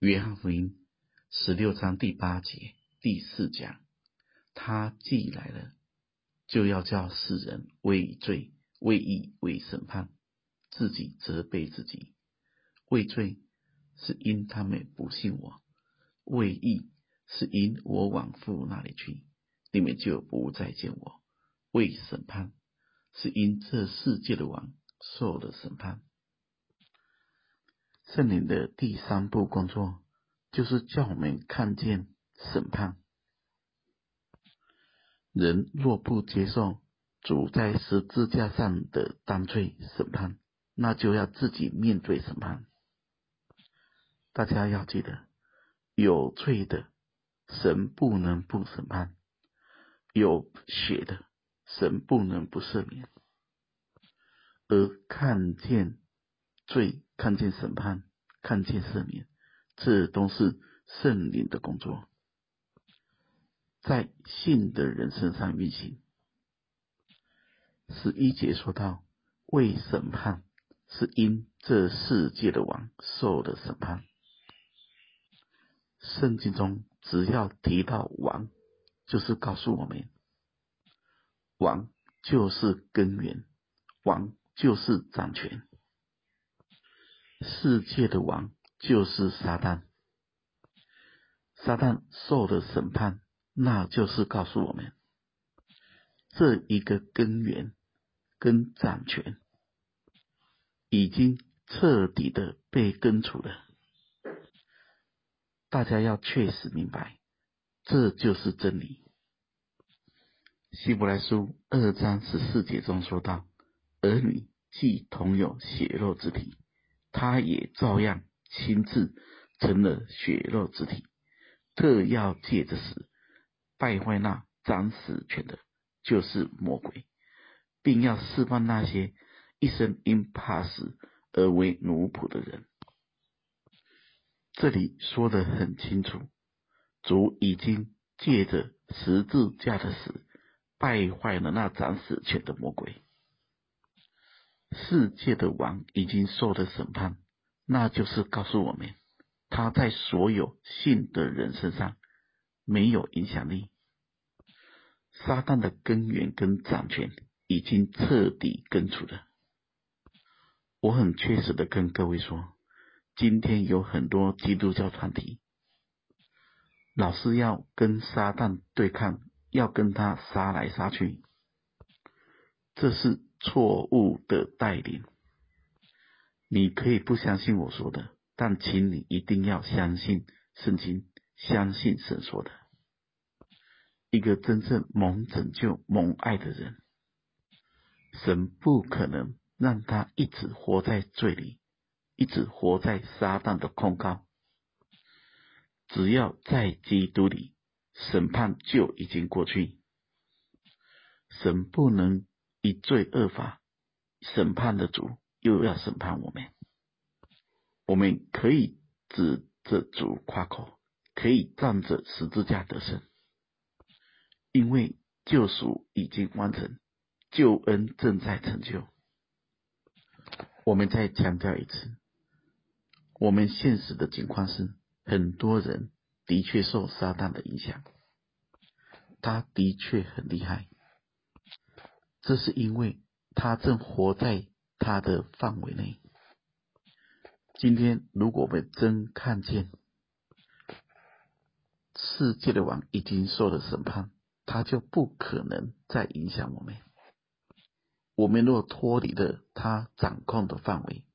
约翰福音十六章第八节第四讲，他既来了，就要叫世人为罪、为义、为审判，自己责备自己。为罪是因他们不信我；为义是因我往父那里去，你们就不再见我；为审判是因这世界的王受了审判。圣灵的第三步工作，就是叫我们看见审判。人若不接受主在十字架上的担罪审判，那就要自己面对审判。大家要记得，有罪的神不能不审判，有血的神不能不赦免，而看见罪。看见审判，看见圣灵，这都是圣灵的工作，在信的人身上运行。十一节说到，为审判，是因这世界的王受了审判。圣经中只要提到王，就是告诉我们，王就是根源，王就是掌权。世界的王就是撒旦，撒旦受的审判，那就是告诉我们，这一个根源跟掌权已经彻底的被根除了。大家要确实明白，这就是真理。希伯来书二章十四节中说道：“儿女既同有血肉之体。”他也照样亲自成了血肉之体，特要借着死败坏那掌死权的，就是魔鬼，并要释放那些一生因怕死而为奴仆的人。这里说得很清楚，主已经借着十字架的死败坏了那掌死权的魔鬼。世界的王已经受了审判，那就是告诉我们，他在所有信的人身上没有影响力。撒旦的根源跟掌权已经彻底根除了。我很确实的跟各位说，今天有很多基督教团体，老是要跟撒旦对抗，要跟他杀来杀去，这是。错误的带领，你可以不相信我说的，但请你一定要相信圣经，相信神说的。一个真正蒙拯救、蒙爱的人，神不可能让他一直活在罪里，一直活在撒旦的控告。只要在基督里，审判就已经过去，神不能。以罪恶法审判的主又要审判我们，我们可以指着主夸口，可以站着十字架得胜，因为救赎已经完成，救恩正在成就。我们再强调一次，我们现实的情况是，很多人的确受撒旦的影响，他的确很厉害。这是因为他正活在他的范围内。今天，如果我们真看见世界的王已经受了审判，他就不可能再影响我们。我们若脱离了他掌控的范围，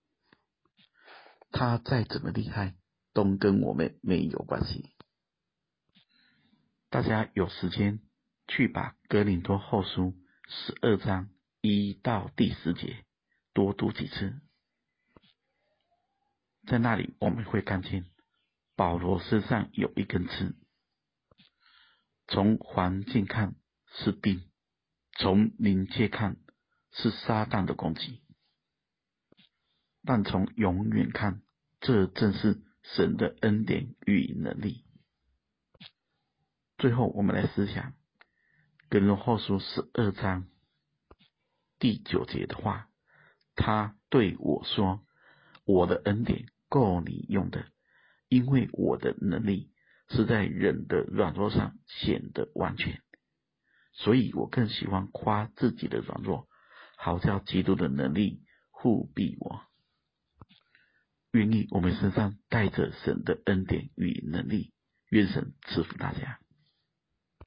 他再怎么厉害，都跟我们没有关系。大家有时间去把哥林多后书。十二章一到第十节，多读几次，在那里我们会看见保罗身上有一根刺，从环境看是钉，从临界看是撒旦的攻击，但从永远看，这正是神的恩典与能力。最后，我们来思想。哥林多后书十二章第九节的话，他对我说：“我的恩典够你用的，因为我的能力是在人的软弱上显得完全，所以我更喜欢夸自己的软弱，好叫基督的能力覆庇我。愿意我们身上带着神的恩典与能力，愿神赐福大家。